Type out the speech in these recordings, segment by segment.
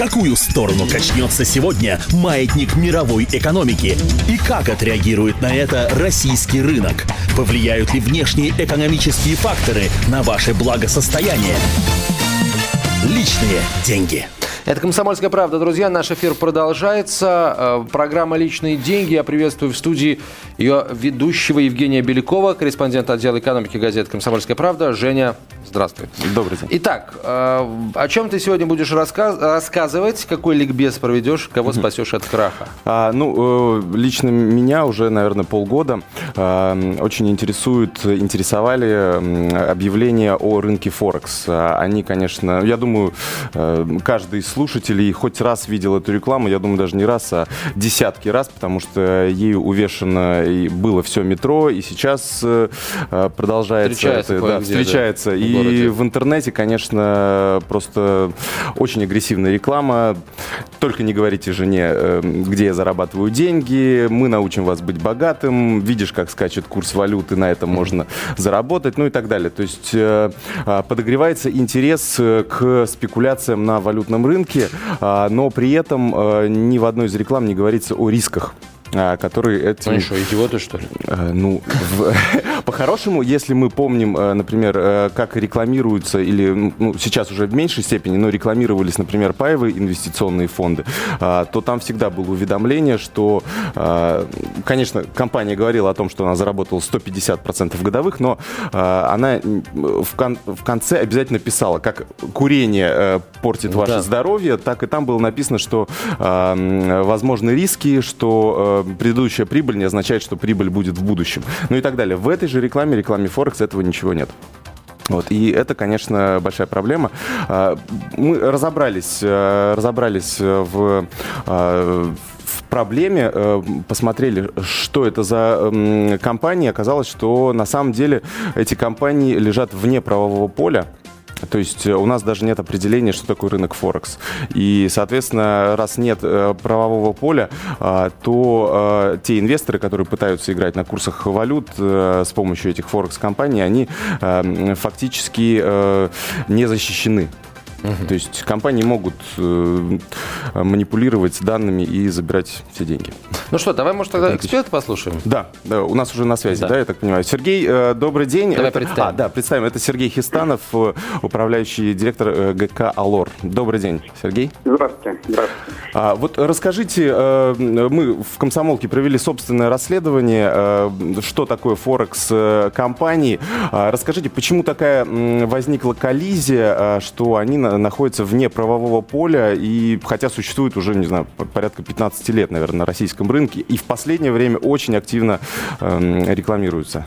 какую сторону качнется сегодня маятник мировой экономики? И как отреагирует на это российский рынок? Повлияют ли внешние экономические факторы на ваше благосостояние? Личные деньги. Это «Комсомольская правда». Друзья, наш эфир продолжается. Э, программа «Личные деньги». Я приветствую в студии ее ведущего Евгения Белякова, корреспондент отдела экономики газеты «Комсомольская правда». Женя, здравствуй. Добрый день. Итак, э, о чем ты сегодня будешь рассказ рассказывать? Какой ликбез проведешь? Кого спасешь от краха? А, ну, э, лично меня уже, наверное, полгода очень интересуют, интересовали объявления о рынке Форекс. Они, конечно, я думаю, каждый из слушателей хоть раз видел эту рекламу, я думаю, даже не раз, а десятки раз, потому что ею увешано и было все метро, и сейчас э, продолжается. Встречается, это, да, встречается. Да, и в, в интернете, конечно, просто очень агрессивная реклама. Только не говорите жене, э, где я зарабатываю деньги, мы научим вас быть богатым, видишь, как скачет курс валюты, на этом можно заработать, ну и так далее. То есть э, а, подогревается интерес к спекуляциям на валютном рынке, а, но при этом ни в одной из реклам не говорится о рисках а, которые этим... Они что, идиоты, что ли? Ну, по-хорошему, если мы помним, например, э, как рекламируются, или ну, сейчас уже в меньшей степени, но рекламировались, например, паевые инвестиционные фонды, то там всегда было уведомление, что, конечно, компания говорила о том, что она заработала 150% годовых, но она в, кон в конце обязательно писала, как курение э, портит ваше да. здоровье, так и там было написано, что возможны риски, что предыдущая прибыль не означает, что прибыль будет в будущем. Ну и так далее. В этой же рекламе, рекламе Форекс этого ничего нет. Вот, и это, конечно, большая проблема. А, мы разобрались, э, разобрались в, э, в проблеме, э, посмотрели, что это за компании. Оказалось, что на самом деле эти компании лежат вне правового поля. То есть э, у нас даже нет определения, что такое рынок Форекс. И, соответственно, раз нет э, правового поля, а, то э, те инвесторы, которые пытаются играть на курсах валют с помощью этих Форекс-компаний, они фактически не защищены. Угу. То есть компании могут э, манипулировать данными и забирать все деньги. Ну что, давай, может, тогда эксперта послушаем? Да, да, у нас уже на связи, да, да я так понимаю. Сергей, э, добрый день. Давай это, представим. А, да, представим. Это Сергей Хистанов, э, управляющий директор э, ГК «Алор». Добрый день, Сергей. Здравствуйте. Здравствуйте. А, вот расскажите, э, мы в «Комсомолке» провели собственное расследование, э, что такое Форекс э, компании. А, расскажите, почему такая возникла коллизия, э, что они находится вне правового поля, и хотя существует уже, не знаю, порядка 15 лет, наверное, на российском рынке, и в последнее время очень активно э, рекламируются.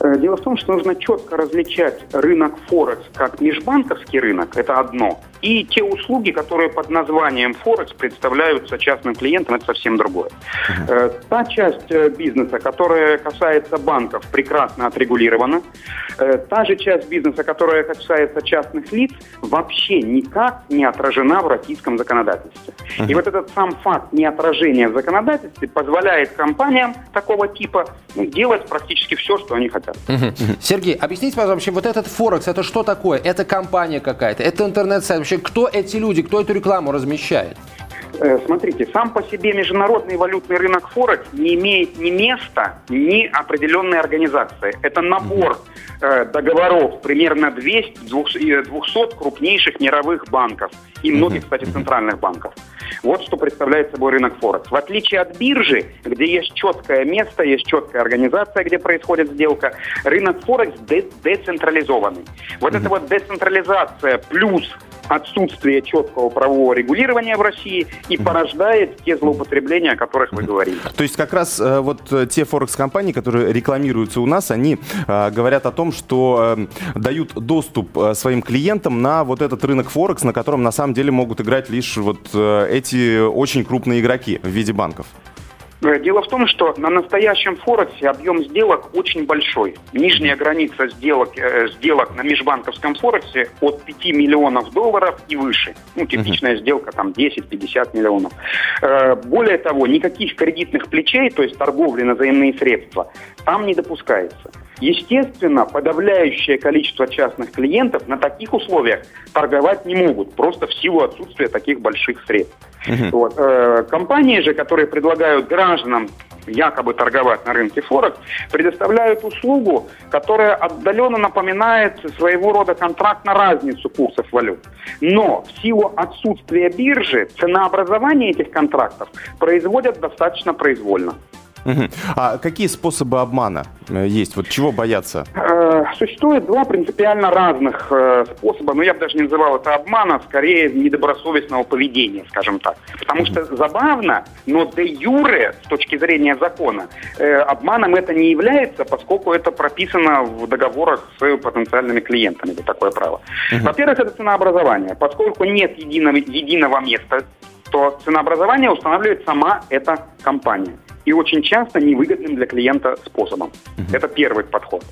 Э, дело в том, что нужно четко различать рынок Форекс как межбанковский рынок, это одно, и те услуги, которые под названием Форекс представляются частным клиентам, это совсем другое. Э, та часть э, бизнеса, которая касается банков, прекрасно отрегулирована. Та же часть бизнеса, которая касается частных лиц, вообще никак не отражена в российском законодательстве. И вот этот сам факт неотражения в законодательстве позволяет компаниям такого типа ну, делать практически все, что они хотят. Сергей, объясните, пожалуйста, вот этот Форекс, это что такое? Это компания какая-то? Это интернет-сайт? Вообще, кто эти люди, кто эту рекламу размещает? Э, смотрите, сам по себе международный валютный рынок Форекс не имеет ни места, ни определенной организации. Это набор э, договоров примерно 200, 200 крупнейших мировых банков и многих, кстати, центральных банков. Вот что представляет собой рынок Форекс. В отличие от биржи, где есть четкое место, есть четкая организация, где происходит сделка, рынок Форекс децентрализованный. Вот эта вот децентрализация плюс отсутствие четкого правового регулирования в России и порождает те злоупотребления, о которых вы говорили. То есть как раз э, вот э, те форекс-компании, которые рекламируются у нас, они э, говорят о том, что дают доступ своим клиентам на вот этот рынок Форекс, на котором на самом деле могут играть лишь вот эти очень крупные игроки в виде банков. Э, дело в том, что на настоящем Форексе объем сделок очень большой. Нижняя граница сделок, э, сделок на межбанковском Форексе от 5 миллионов долларов и выше. Ну, типичная uh-huh. сделка там 10-50 миллионов. Э, более того, никаких кредитных плечей, то есть торговли на взаимные средства, там не допускается. Естественно, подавляющее количество частных клиентов на таких условиях торговать не могут, просто в силу отсутствия таких больших средств. Uh-huh. Вот. Э, компании же, которые предлагают гражданам якобы торговать на рынке Форекс, предоставляют услугу, которая отдаленно напоминает своего рода контракт на разницу курсов валют. Но в силу отсутствия биржи ценообразование этих контрактов производят достаточно произвольно. Угу. А какие способы обмана э, есть? Вот чего бояться? Э, существует два принципиально разных э, способа, но я бы даже не называл это обмана, скорее недобросовестного поведения, скажем так. Потому что забавно, но де юре, с точки зрения закона, обманом это не является, поскольку это прописано в договорах с потенциальными клиентами, это такое право. Угу. Во-первых, это ценообразование. Поскольку нет единого, единого места, то ценообразование устанавливает сама эта компания и очень часто невыгодным для клиента способом. Uh-huh. Это первый подход.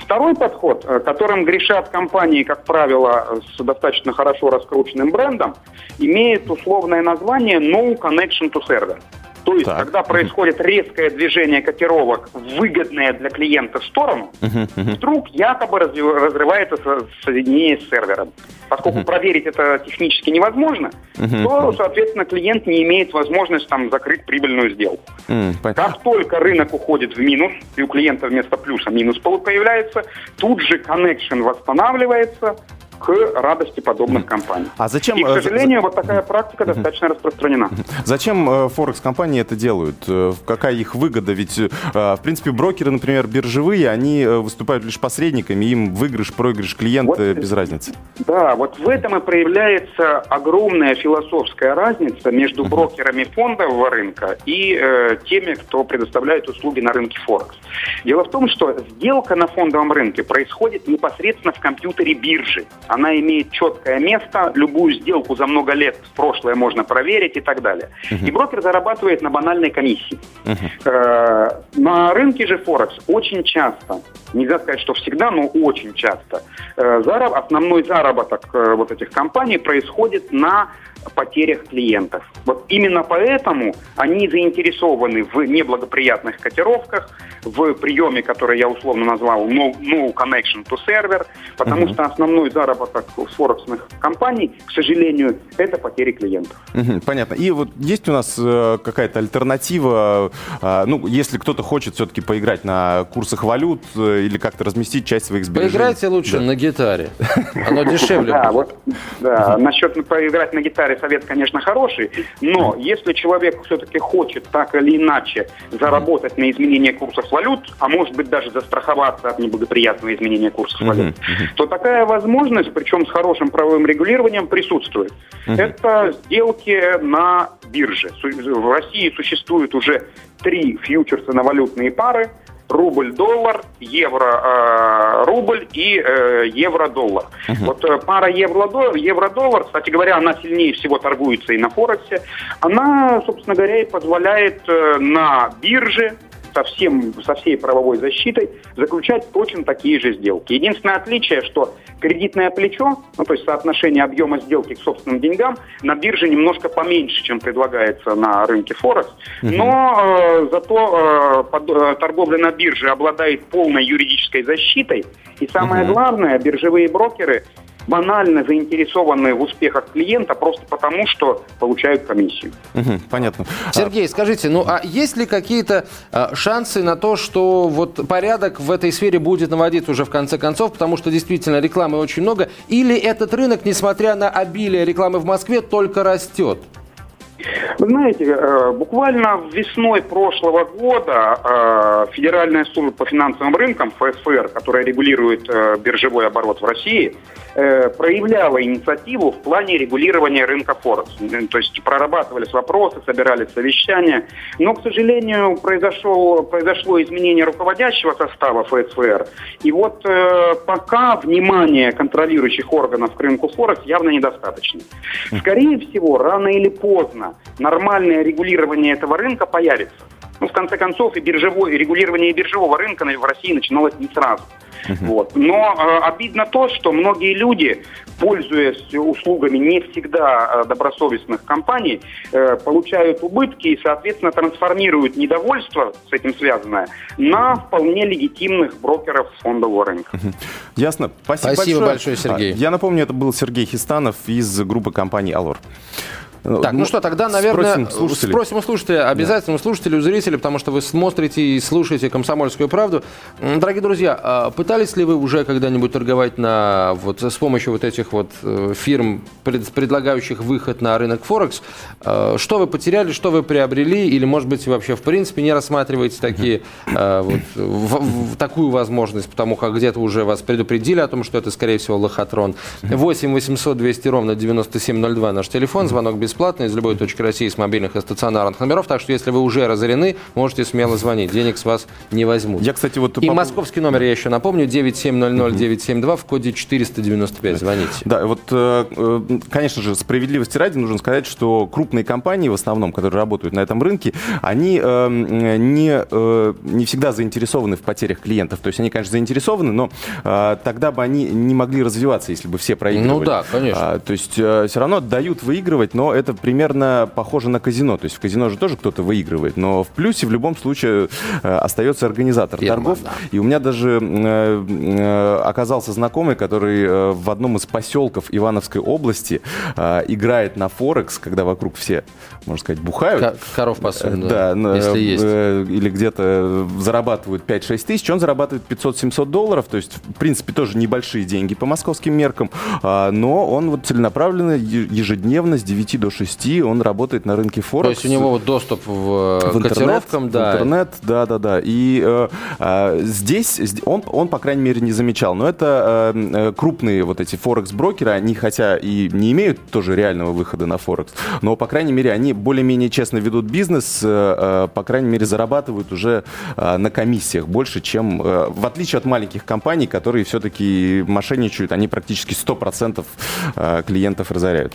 Второй подход, э, которым грешат компании, как правило, с достаточно хорошо раскрученным брендом, имеет условное название No Connection to Server. То есть, так. когда происходит резкое движение котировок, выгодное для клиента в сторону, uh-huh, uh-huh. вдруг якобы разрывается соединение с сервером. Поскольку uh-huh. проверить это технически невозможно, uh-huh. то, соответственно, клиент не имеет возможности там закрыть прибыльную сделку. Uh-huh. Как только рынок уходит в минус, и у клиента вместо плюса минус появляется, тут же connection восстанавливается, к радости подобных компаний. А зачем? И, к э, сожалению, вот такая практика достаточно распространена. Зачем э, Форекс-компании это делают? Э, какая их выгода? Ведь, в принципе, брокеры, например, биржевые, они выступают лишь посредниками, им выигрыш, проигрыш клиента вот, без разницы. Да, вот в этом и проявляется огромная философская разница между брокерами фондового рынка и э, теми, кто предоставляет услуги на рынке Форекс. Дело в том, что сделка на фондовом рынке происходит непосредственно в компьютере биржи она имеет четкое место, любую сделку за много лет в прошлое можно проверить и так далее. Uh-huh. И брокер зарабатывает на банальной комиссии. Uh-huh. на рынке же Форекс очень часто, нельзя сказать, что всегда, но очень часто, э, зараб, основной заработок э, вот этих компаний происходит на потерях клиентов. Вот именно поэтому они заинтересованы в неблагоприятных котировках, в приеме, который я условно назвал no, no connection to server, потому uh-huh. что основной заработок форексных компаний, к сожалению, это потери клиентов. Uh-huh, понятно. И вот есть у нас э, какая-то альтернатива, э, ну, если кто-то хочет все-таки поиграть на курсах валют или как-то разместить часть своих сбережений? Поиграйте лучше на гитаре. Оно дешевле Да, вот, да, насчет поиграть на гитаре совет, конечно, хороший, но если человек все-таки хочет так или иначе заработать на изменение курсов валют, а может быть даже застраховаться от неблагоприятного изменения курсов валют, то такая возможность, причем с хорошим правовым регулированием, присутствует. Это сделки на бирже. В России существует уже три фьючерса на валютные пары – рубль-доллар, евро-рубль э, и э, евро-доллар. Uh-huh. Вот э, пара евро-доллар, кстати говоря, она сильнее всего торгуется и на Форексе, она, собственно говоря, и позволяет на бирже со, всем, со всей правовой защитой заключать точно такие же сделки. Единственное отличие, что кредитное плечо, ну, то есть соотношение объема сделки к собственным деньгам, на бирже немножко поменьше, чем предлагается на рынке Форекс, но э, зато э, под, э, торговля на бирже обладает полной юридической защитой, и самое главное, биржевые брокеры банально заинтересованы в успехах клиента просто потому, что получают комиссию. Угу, понятно. Сергей, скажите, ну а есть ли какие-то а, шансы на то, что вот порядок в этой сфере будет наводиться уже в конце концов, потому что действительно рекламы очень много, или этот рынок, несмотря на обилие рекламы в Москве, только растет? Вы знаете, э, буквально весной прошлого года э, Федеральная служба по финансовым рынкам, ФСФР, которая регулирует э, биржевой оборот в России, проявляла инициативу в плане регулирования рынка Форекс. То есть прорабатывались вопросы, собирались совещания. Но, к сожалению, произошло, произошло изменение руководящего состава ФСФР. И вот пока внимание контролирующих органов к рынку Форекс явно недостаточно. Скорее всего, рано или поздно нормальное регулирование этого рынка появится. Ну, в конце концов, и биржевое, и регулирование биржевого рынка в России начиналось не сразу. Вот. Но э, обидно то, что многие люди, пользуясь услугами не всегда э, добросовестных компаний, э, получают убытки и, соответственно, трансформируют недовольство с этим связанное на вполне легитимных брокеров фондового рынка. Ясно. Спасибо, Спасибо большое. большое, Сергей. А, Я напомню, это был Сергей Хистанов из группы компаний «Алор». Так, ну что, тогда, наверное, Спросим слушателей. спросим у слушателей, обязательно у слушателей, у зрителей, потому что вы смотрите и слушаете «Комсомольскую правду». Дорогие друзья, а пытались ли вы уже когда-нибудь торговать на, вот, с помощью вот этих вот э, фирм, пред- предлагающих выход на рынок Форекс? Э, Что вы потеряли, что вы приобрели, или, может быть, вообще в принципе не рассматриваете такие, э, вот, в- в- такую возможность, потому как где-то уже вас предупредили о том, что это, скорее всего, лохотрон. 8 800 200 ровно 9702 наш телефон, звонок бесплатный из любой точки России с мобильных и стационарных номеров, так что если вы уже разорены, можете смело звонить, денег с вас не возьмут. Я, кстати, вот... И по- московский номер я еще напомню, 9700-972 в коде 495, звоните. Да, вот, э, э, конечно же, справедливости ради нужно сказать, что крупные компании, в основном, которые работают на этом рынке, они э, не, не всегда заинтересованы в потерях клиентов. То есть они, конечно, заинтересованы, но тогда бы они не могли развиваться, если бы все проигрывали. Ну да, конечно. А, то есть все равно дают выигрывать, но это примерно похоже на казино. То есть в казино же тоже кто-то выигрывает, но в плюсе в любом случае э, остается организатор Фирма, торгов. да. И у меня даже э, э, оказался знакомый, который в одном из поселков Ивановской области играет на Форекс, когда вокруг все, можно сказать, бухают. Ко- Коров пасут, Э, да, на- если есть. или где-то зарабатывают 5-6 тысяч, он зарабатывает 500-700 долларов, то есть, в принципе, тоже небольшие деньги по московским меркам, а, но он вот целенаправленно, ежедневно с 9 до 6 он работает на рынке То Форекс. есть у него вот доступ в, в интернет, котировкам, в да. интернет, да, да, да. И э, э, здесь он, он, по крайней мере, не замечал. Но это э, э, крупные вот эти форекс-брокеры, они хотя и не имеют тоже реального выхода на форекс, но, по крайней мере, они более-менее честно ведут бизнес, э, э, по крайней мере, зарабатывают уже э, на комиссиях больше, чем, э, в отличие от маленьких компаний, которые все-таки мошенничают, они практически 100% э, клиентов разоряют.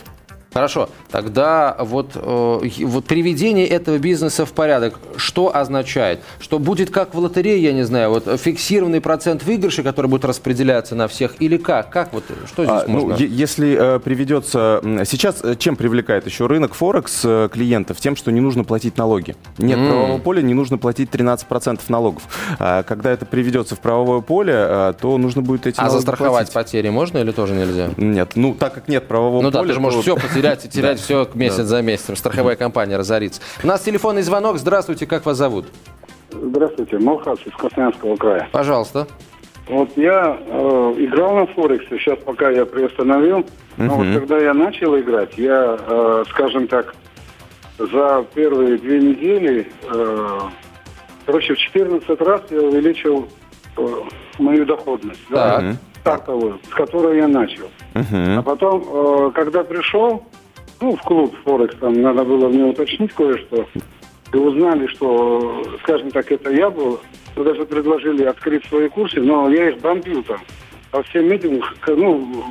Хорошо, тогда вот, э, вот приведение этого бизнеса в порядок, что означает? Что будет как в лотерее, я не знаю, вот фиксированный процент выигрыша, который будет распределяться на всех, или как? Как вот, что здесь А, ну, можно? е- если э, приведется... Сейчас э, чем привлекает еще рынок Форекс э, клиентов? Тем, что не нужно платить налоги. Нет правового поля, не нужно платить 13% налогов. А, когда это приведется в правовое поле, то нужно будет эти А застраховать платить. потери можно или тоже нельзя? Нет, ну так как нет правового Ну да, поля... ты же можешь то- все потерять и терять все месяц за месяцем. Страховая компания разорится. У нас телефонный звонок. Здравствуйте, как вас зовут? Здравствуйте, Малхас из Красноярского края. Пожалуйста. Вот я э, играл на Форексе, сейчас пока я приостановил, но вот когда я начал играть, я, э, скажем так, за первые две недели, э, короче, в 14 раз я увеличил э, мою доходность, да, Так. Стартовую, с которой я начал. Мгм. А потом, э, когда пришел, ну, в клуб Форекс, там надо было мне уточнить кое-что, и узнали, что, скажем так, это я был, то даже предложили открыть свои курсы, но я их бомбил там. По всем этим, ну,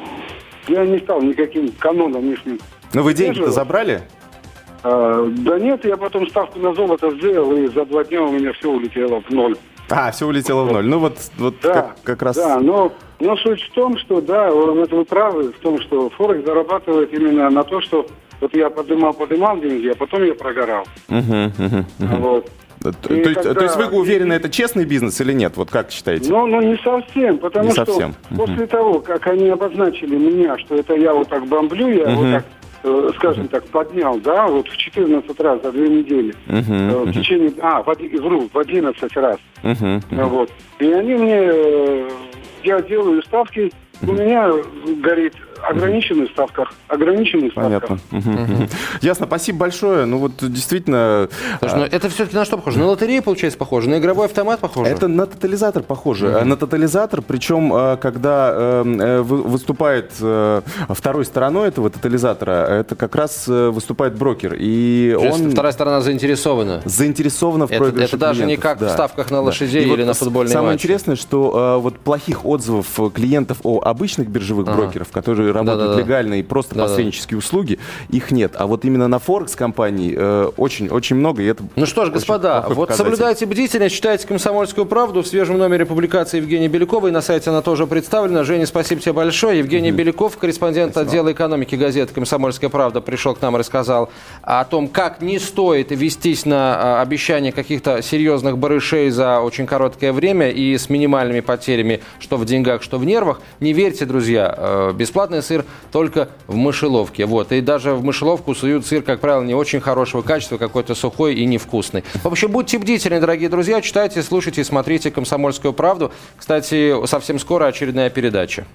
я не стал никаким каноном их. Ну вы деньги-то забрали? А, да нет, я потом ставку на золото сделал, и за два дня у меня все улетело в ноль. А, все улетело в ноль. Ну вот, вот Да, как, как раз... да, но, но суть в том, что, да, это вы правы, в том, что Форекс зарабатывает именно на то, что вот я поднимал, поднимал деньги, а потом я прогорал. Мгм, мгм. Вот. То, И то есть, когда- то есть вы уверены, это честный бизнес или нет? Вот как считаете? Ну, ну, не совсем, потому Не что совсем. после того, как они обозначили меня, что это я вот так бомблю, я вот так, э, скажем так, поднял, да, вот в 14 раз за две недели. Мгм, Э, в течение, а, в, вру, в 11 раз. Мгм, Ну, Вот. И они мне, э, я делаю ставки, у меня горит ограниченный ставках, ограниченный ставках. Понятно. Мгм, мгм. Ясно, спасибо большое. Ну вот действительно... Слушай, ну это все-таки на что похоже? На лотерею, получается, похоже? На игровой автомат похоже? Это на тотализатор похоже. На тотализатор, причем, э, когда э, э, вы- выступает э, второй стороной этого тотализатора, это как раз э, выступает брокер. И То он вторая сторона заинтересована. заинтересована в Это- проигрыше это даже не как в ставках на лошадей или на футбольный Самое интересное, что вот плохих отзывов клиентов о обычных биржевых брокеров, которые работают Да-да-да. легально и просто Да-да. посреднические услуги, их нет. А вот именно на Форекс компании э, много, и это Ну что ж, господа, вот показатель. соблюдайте бдительность, читайте «Комсомольскую правду» в свежем номере публикации Евгения Беляковой. На сайте она тоже представлена. Женя, спасибо тебе большое. Евгений Беляков, корреспондент отдела экономики газеты «Комсомольская правда», пришел к нам и рассказал о том, как не стоит вестись на а, обещание каких-то серьезных барышей за очень короткое время и с минимальными потерями, что в деньгах, что в нервах. Не верьте, друзья, э, бесплатный сыр только в мышеловке. Вот. И даже в мышеловку суют сыр, как правило, не очень хорошего качества, какой-то сухой и невкусный. В общем, будьте бдительны, дорогие друзья, читайте, слушайте, смотрите «Комсомольскую правду». Кстати, совсем скоро очередная передача.